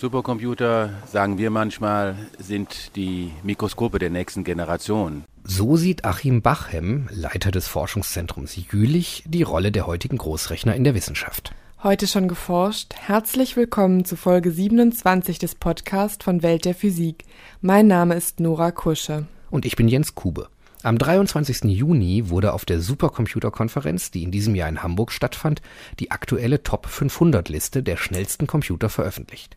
Supercomputer, sagen wir manchmal, sind die Mikroskope der nächsten Generation. So sieht Achim Bachem, Leiter des Forschungszentrums Jülich, die Rolle der heutigen Großrechner in der Wissenschaft. Heute schon geforscht. Herzlich willkommen zu Folge 27 des Podcasts von Welt der Physik. Mein Name ist Nora Kusche. Und ich bin Jens Kube. Am 23. Juni wurde auf der Supercomputer-Konferenz, die in diesem Jahr in Hamburg stattfand, die aktuelle Top 500 Liste der schnellsten Computer veröffentlicht.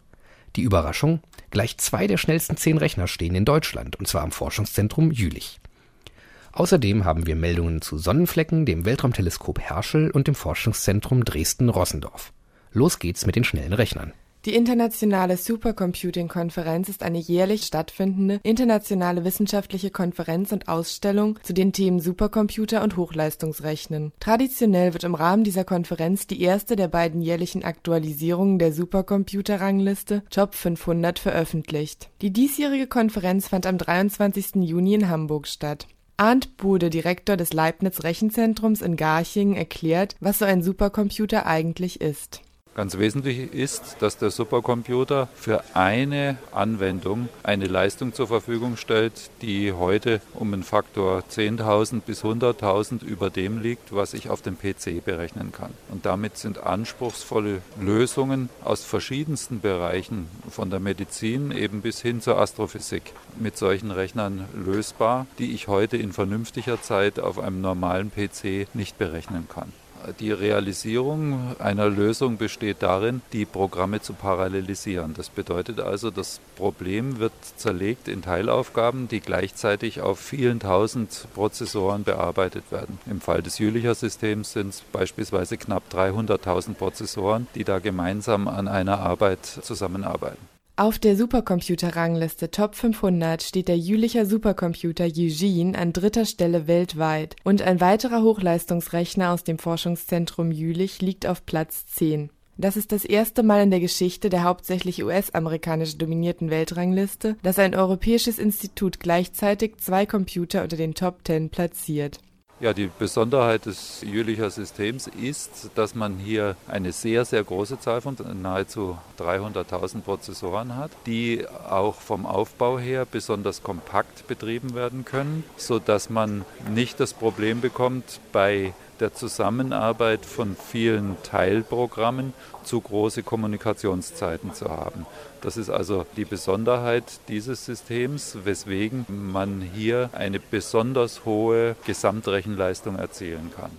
Die Überraschung? Gleich zwei der schnellsten zehn Rechner stehen in Deutschland, und zwar am Forschungszentrum Jülich. Außerdem haben wir Meldungen zu Sonnenflecken, dem Weltraumteleskop Herschel und dem Forschungszentrum Dresden-Rossendorf. Los geht's mit den schnellen Rechnern. Die Internationale Supercomputing-Konferenz ist eine jährlich stattfindende internationale wissenschaftliche Konferenz und Ausstellung zu den Themen Supercomputer und Hochleistungsrechnen. Traditionell wird im Rahmen dieser Konferenz die erste der beiden jährlichen Aktualisierungen der Supercomputer-Rangliste Top 500 veröffentlicht. Die diesjährige Konferenz fand am 23. Juni in Hamburg statt. Arndt Bude, Direktor des Leibniz Rechenzentrums in Garching, erklärt, was so ein Supercomputer eigentlich ist Ganz wesentlich ist, dass der Supercomputer für eine Anwendung eine Leistung zur Verfügung stellt, die heute um einen Faktor 10.000 bis 100.000 über dem liegt, was ich auf dem PC berechnen kann. Und damit sind anspruchsvolle Lösungen aus verschiedensten Bereichen, von der Medizin eben bis hin zur Astrophysik, mit solchen Rechnern lösbar, die ich heute in vernünftiger Zeit auf einem normalen PC nicht berechnen kann. Die Realisierung einer Lösung besteht darin, die Programme zu parallelisieren. Das bedeutet also, das Problem wird zerlegt in Teilaufgaben, die gleichzeitig auf vielen tausend Prozessoren bearbeitet werden. Im Fall des Jülicher Systems sind es beispielsweise knapp 300.000 Prozessoren, die da gemeinsam an einer Arbeit zusammenarbeiten. Auf der Supercomputer-Rangliste Top 500 steht der Jülicher Supercomputer Eugene an dritter Stelle weltweit und ein weiterer Hochleistungsrechner aus dem Forschungszentrum Jülich liegt auf Platz 10. Das ist das erste Mal in der Geschichte der hauptsächlich US-amerikanisch dominierten Weltrangliste, dass ein europäisches Institut gleichzeitig zwei Computer unter den Top 10 platziert ja, die Besonderheit des Jülicher Systems ist, dass man hier eine sehr, sehr große Zahl von nahezu 300.000 Prozessoren hat, die auch vom Aufbau her besonders kompakt betrieben werden können, sodass man nicht das Problem bekommt, bei der Zusammenarbeit von vielen Teilprogrammen zu große Kommunikationszeiten zu haben. Das ist also die Besonderheit dieses Systems, weswegen man hier eine besonders hohe Gesamtrechenleistung erzielen kann.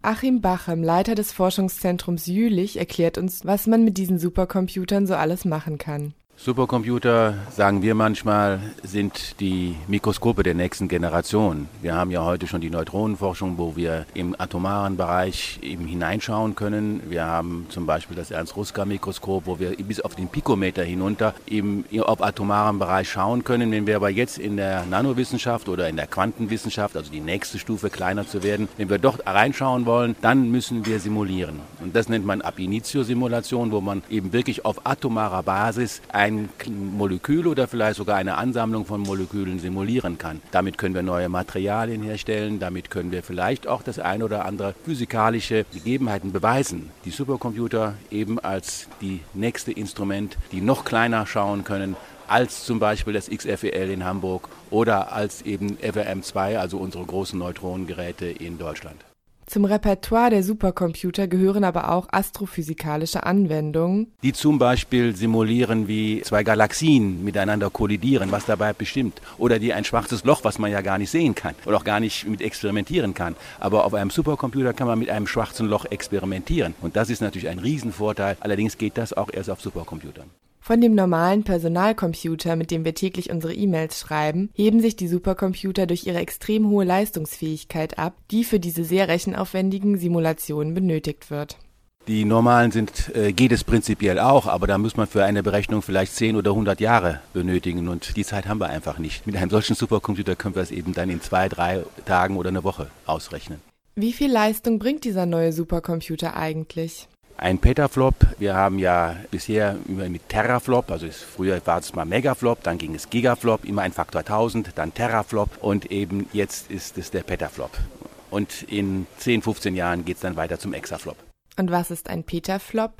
Achim Bachem, Leiter des Forschungszentrums Jülich, erklärt uns, was man mit diesen Supercomputern so alles machen kann. Supercomputer, sagen wir manchmal, sind die Mikroskope der nächsten Generation. Wir haben ja heute schon die Neutronenforschung, wo wir im atomaren Bereich eben hineinschauen können. Wir haben zum Beispiel das Ernst-Ruska-Mikroskop, wo wir bis auf den Pikometer hinunter eben auf atomaren Bereich schauen können. Wenn wir aber jetzt in der Nanowissenschaft oder in der Quantenwissenschaft, also die nächste Stufe kleiner zu werden, wenn wir dort reinschauen wollen, dann müssen wir simulieren. Und das nennt man Ab Initio-Simulation, wo man eben wirklich auf atomarer Basis ein ein Molekül oder vielleicht sogar eine Ansammlung von Molekülen simulieren kann. Damit können wir neue Materialien herstellen, damit können wir vielleicht auch das ein oder andere physikalische Gegebenheiten beweisen. Die Supercomputer eben als die nächste Instrument, die noch kleiner schauen können als zum Beispiel das XFEL in Hamburg oder als eben FRM2, also unsere großen Neutronengeräte in Deutschland. Zum Repertoire der Supercomputer gehören aber auch astrophysikalische Anwendungen, die zum Beispiel simulieren, wie zwei Galaxien miteinander kollidieren, was dabei bestimmt, oder die ein schwarzes Loch, was man ja gar nicht sehen kann oder auch gar nicht mit experimentieren kann. Aber auf einem Supercomputer kann man mit einem schwarzen Loch experimentieren und das ist natürlich ein Riesenvorteil. Allerdings geht das auch erst auf Supercomputern. Von dem normalen Personalcomputer, mit dem wir täglich unsere E-Mails schreiben, heben sich die Supercomputer durch ihre extrem hohe Leistungsfähigkeit ab, die für diese sehr rechenaufwendigen Simulationen benötigt wird. Die normalen sind, äh, geht es prinzipiell auch, aber da muss man für eine Berechnung vielleicht 10 oder 100 Jahre benötigen und die Zeit haben wir einfach nicht. Mit einem solchen Supercomputer können wir es eben dann in zwei, drei Tagen oder eine Woche ausrechnen. Wie viel Leistung bringt dieser neue Supercomputer eigentlich? Ein Petaflop. Wir haben ja bisher immer mit Terraflop, also früher war es mal Megaflop, dann ging es Gigaflop, immer ein Faktor 1000, dann Terraflop und eben jetzt ist es der Petaflop. Und in 10, 15 Jahren geht es dann weiter zum Exaflop. Und was ist ein Petaflop?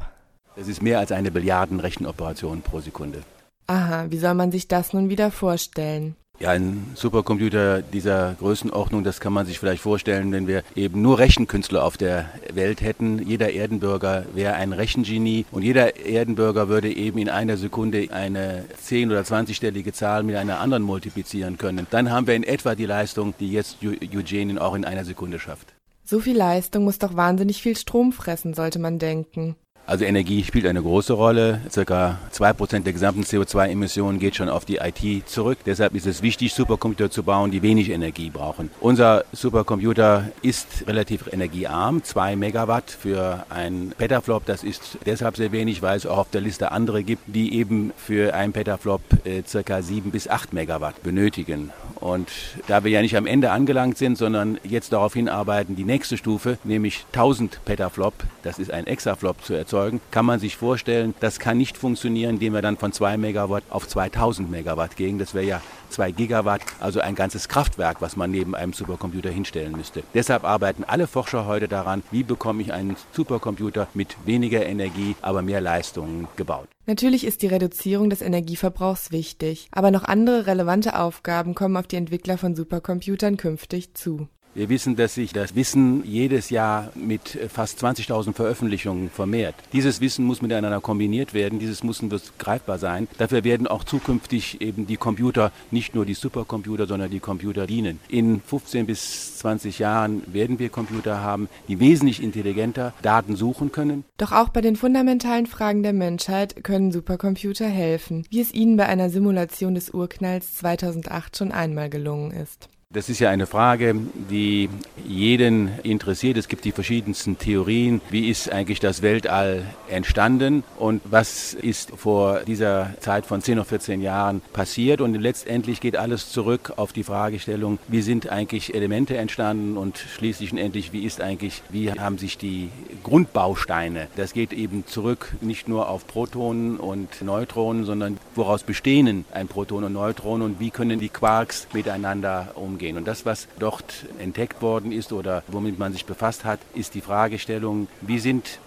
Das ist mehr als eine Billiarden-Rechenoperation pro Sekunde. Aha, wie soll man sich das nun wieder vorstellen? Ja, ein Supercomputer dieser Größenordnung, das kann man sich vielleicht vorstellen, wenn wir eben nur Rechenkünstler auf der Welt hätten. Jeder Erdenbürger wäre ein Rechengenie und jeder Erdenbürger würde eben in einer Sekunde eine 10- oder 20-stellige Zahl mit einer anderen multiplizieren können. Dann haben wir in etwa die Leistung, die jetzt Eugenien auch in einer Sekunde schafft. So viel Leistung muss doch wahnsinnig viel Strom fressen, sollte man denken. Also Energie spielt eine große Rolle. Circa zwei Prozent der gesamten CO2-Emissionen geht schon auf die IT zurück. Deshalb ist es wichtig, Supercomputer zu bauen, die wenig Energie brauchen. Unser Supercomputer ist relativ energiearm. Zwei Megawatt für ein Petaflop. Das ist deshalb sehr wenig, weil es auch auf der Liste andere gibt, die eben für ein Petaflop äh, circa sieben bis acht Megawatt benötigen. Und da wir ja nicht am Ende angelangt sind, sondern jetzt darauf hinarbeiten, die nächste Stufe, nämlich 1000 Petaflop, das ist ein Exaflop zu erzeugen, kann man sich vorstellen, das kann nicht funktionieren, indem wir dann von 2 Megawatt auf 2000 Megawatt gehen. Das wäre ja 2 Gigawatt, also ein ganzes Kraftwerk, was man neben einem Supercomputer hinstellen müsste. Deshalb arbeiten alle Forscher heute daran, wie bekomme ich einen Supercomputer mit weniger Energie, aber mehr Leistungen gebaut. Natürlich ist die Reduzierung des Energieverbrauchs wichtig, aber noch andere relevante Aufgaben kommen auf die Entwickler von Supercomputern künftig zu. Wir wissen, dass sich das Wissen jedes Jahr mit fast 20.000 Veröffentlichungen vermehrt. Dieses Wissen muss miteinander kombiniert werden, dieses Wissen wird greifbar sein. Dafür werden auch zukünftig eben die Computer, nicht nur die Supercomputer, sondern die Computer dienen. In 15 bis 20 Jahren werden wir Computer haben, die wesentlich intelligenter Daten suchen können. Doch auch bei den fundamentalen Fragen der Menschheit können Supercomputer helfen, wie es ihnen bei einer Simulation des Urknalls 2008 schon einmal gelungen ist. Das ist ja eine Frage, die jeden interessiert. Es gibt die verschiedensten Theorien. Wie ist eigentlich das Weltall entstanden und was ist vor dieser Zeit von 10 oder 14 Jahren passiert? Und letztendlich geht alles zurück auf die Fragestellung, wie sind eigentlich Elemente entstanden und schließlich und endlich, wie ist eigentlich, wie haben sich die Grundbausteine, das geht eben zurück nicht nur auf Protonen und Neutronen, sondern woraus bestehen ein Proton und Neutron und wie können die Quarks miteinander umgehen umgehen. Und das, was dort entdeckt worden ist oder womit man sich befasst hat, ist die Fragestellung, wie sind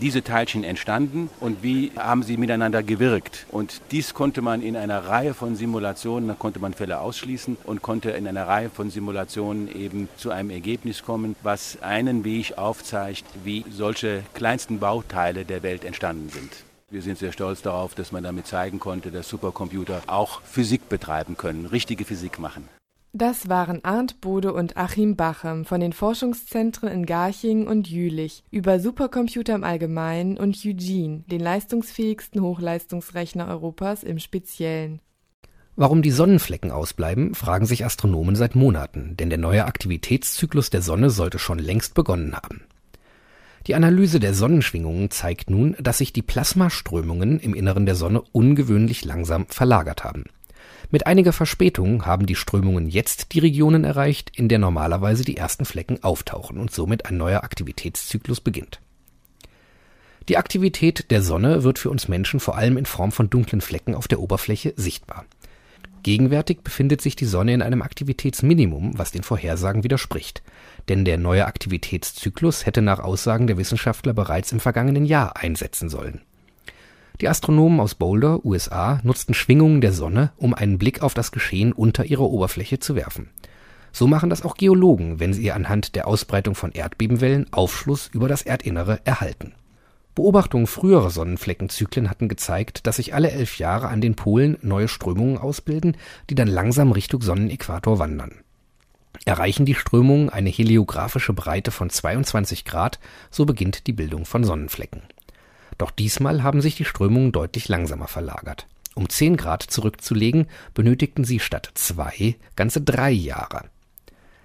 diese Teilchen entstanden und wie haben sie miteinander gewirkt. Und dies konnte man in einer Reihe von Simulationen, da konnte man Fälle ausschließen und konnte in einer Reihe von Simulationen eben zu einem Ergebnis kommen, was einen Weg aufzeigt, wie solche kleinsten Bauteile der Welt entstanden sind. Wir sind sehr stolz darauf, dass man damit zeigen konnte, dass Supercomputer auch Physik betreiben können, richtige Physik machen. Das waren Arndt Bode und Achim Bachem von den Forschungszentren in Garching und Jülich über Supercomputer im Allgemeinen und Eugene, den leistungsfähigsten Hochleistungsrechner Europas im Speziellen. Warum die Sonnenflecken ausbleiben, fragen sich Astronomen seit Monaten, denn der neue Aktivitätszyklus der Sonne sollte schon längst begonnen haben. Die Analyse der Sonnenschwingungen zeigt nun, dass sich die Plasmaströmungen im Inneren der Sonne ungewöhnlich langsam verlagert haben. Mit einiger Verspätung haben die Strömungen jetzt die Regionen erreicht, in der normalerweise die ersten Flecken auftauchen und somit ein neuer Aktivitätszyklus beginnt. Die Aktivität der Sonne wird für uns Menschen vor allem in Form von dunklen Flecken auf der Oberfläche sichtbar. Gegenwärtig befindet sich die Sonne in einem Aktivitätsminimum, was den Vorhersagen widerspricht, denn der neue Aktivitätszyklus hätte nach Aussagen der Wissenschaftler bereits im vergangenen Jahr einsetzen sollen die Astronomen aus Boulder, USA, nutzten Schwingungen der Sonne, um einen Blick auf das Geschehen unter ihrer Oberfläche zu werfen. So machen das auch Geologen, wenn sie anhand der Ausbreitung von Erdbebenwellen Aufschluss über das Erdinnere erhalten. Beobachtungen früherer Sonnenfleckenzyklen hatten gezeigt, dass sich alle elf Jahre an den Polen neue Strömungen ausbilden, die dann langsam Richtung Sonnenäquator wandern. Erreichen die Strömungen eine heliographische Breite von 22 Grad, so beginnt die Bildung von Sonnenflecken doch diesmal haben sich die Strömungen deutlich langsamer verlagert. Um 10 Grad zurückzulegen, benötigten sie statt zwei ganze drei Jahre.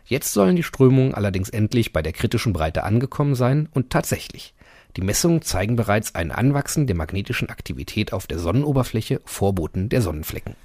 Jetzt sollen die Strömungen allerdings endlich bei der kritischen Breite angekommen sein und tatsächlich. Die Messungen zeigen bereits ein Anwachsen der magnetischen Aktivität auf der Sonnenoberfläche, Vorboten der Sonnenflecken.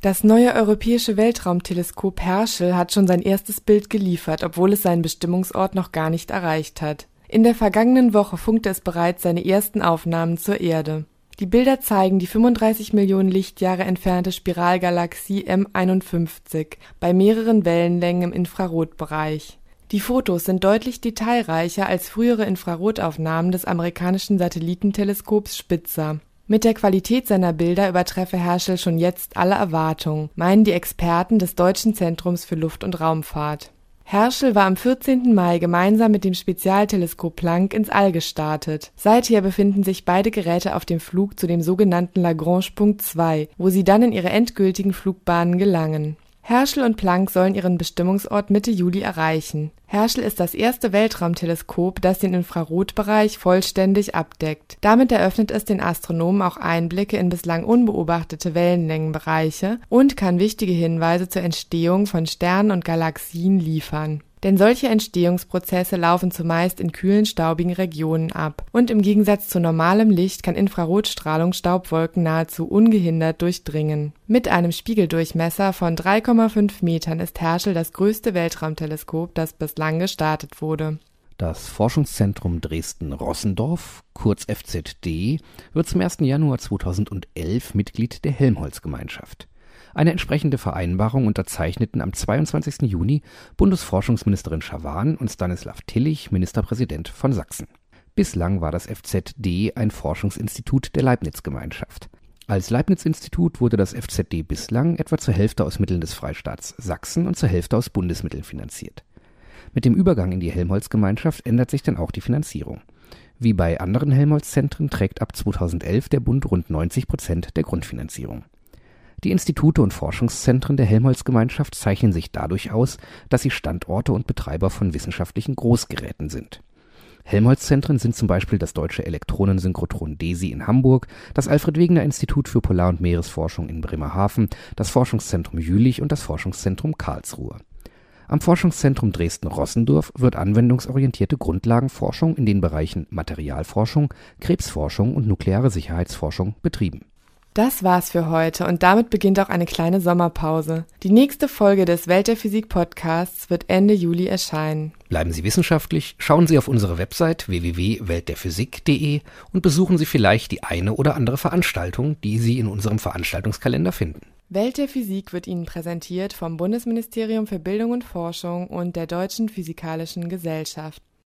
Das neue europäische Weltraumteleskop Herschel hat schon sein erstes Bild geliefert, obwohl es seinen Bestimmungsort noch gar nicht erreicht hat. In der vergangenen Woche funkte es bereits seine ersten Aufnahmen zur Erde. Die Bilder zeigen die 35 Millionen Lichtjahre entfernte Spiralgalaxie M51 bei mehreren Wellenlängen im Infrarotbereich. Die Fotos sind deutlich detailreicher als frühere Infrarotaufnahmen des amerikanischen Satellitenteleskops Spitzer. Mit der Qualität seiner Bilder übertreffe Herschel schon jetzt alle Erwartungen, meinen die Experten des Deutschen Zentrums für Luft- und Raumfahrt. Herschel war am 14. Mai gemeinsam mit dem Spezialteleskop Planck ins All gestartet. Seither befinden sich beide Geräte auf dem Flug zu dem sogenannten Lagrange-Punkt 2, wo sie dann in ihre endgültigen Flugbahnen gelangen Herschel und Planck sollen ihren Bestimmungsort Mitte Juli erreichen. Herschel ist das erste Weltraumteleskop, das den Infrarotbereich vollständig abdeckt. Damit eröffnet es den Astronomen auch Einblicke in bislang unbeobachtete Wellenlängenbereiche und kann wichtige Hinweise zur Entstehung von Sternen und Galaxien liefern denn solche Entstehungsprozesse laufen zumeist in kühlen, staubigen Regionen ab, und im Gegensatz zu normalem Licht kann Infrarotstrahlung Staubwolken nahezu ungehindert durchdringen. Mit einem Spiegeldurchmesser von 3,5 Metern ist Herschel das größte Weltraumteleskop, das bislang gestartet wurde. Das Forschungszentrum Dresden-Rossendorf, kurz FZD, wird zum 1. Januar 2011 Mitglied der Helmholtz-Gemeinschaft. Eine entsprechende Vereinbarung unterzeichneten am 22. Juni Bundesforschungsministerin Schawan und Stanislav Tillich, Ministerpräsident von Sachsen. Bislang war das FZD ein Forschungsinstitut der Leibniz-Gemeinschaft. Als Leibniz-Institut wurde das FZD bislang etwa zur Hälfte aus Mitteln des Freistaats Sachsen und zur Hälfte aus Bundesmitteln finanziert. Mit dem Übergang in die Helmholtz-Gemeinschaft ändert sich dann auch die Finanzierung. Wie bei anderen Helmholtz-Zentren trägt ab 2011 der Bund rund 90 Prozent der Grundfinanzierung. Die Institute und Forschungszentren der Helmholtz-Gemeinschaft zeichnen sich dadurch aus, dass sie Standorte und Betreiber von wissenschaftlichen Großgeräten sind. Helmholtz-Zentren sind zum Beispiel das Deutsche Elektronensynchrotron DESI in Hamburg, das Alfred-Wegener-Institut für Polar- und Meeresforschung in Bremerhaven, das Forschungszentrum Jülich und das Forschungszentrum Karlsruhe. Am Forschungszentrum Dresden-Rossendorf wird anwendungsorientierte Grundlagenforschung in den Bereichen Materialforschung, Krebsforschung und nukleare Sicherheitsforschung betrieben das war's für heute und damit beginnt auch eine kleine Sommerpause. Die nächste Folge des Welt der Physik Podcasts wird Ende Juli erscheinen. Bleiben Sie wissenschaftlich, schauen Sie auf unsere Website www.weltderphysik.de und besuchen Sie vielleicht die eine oder andere Veranstaltung, die Sie in unserem Veranstaltungskalender finden. Welt der Physik wird Ihnen präsentiert vom Bundesministerium für Bildung und Forschung und der Deutschen Physikalischen Gesellschaft.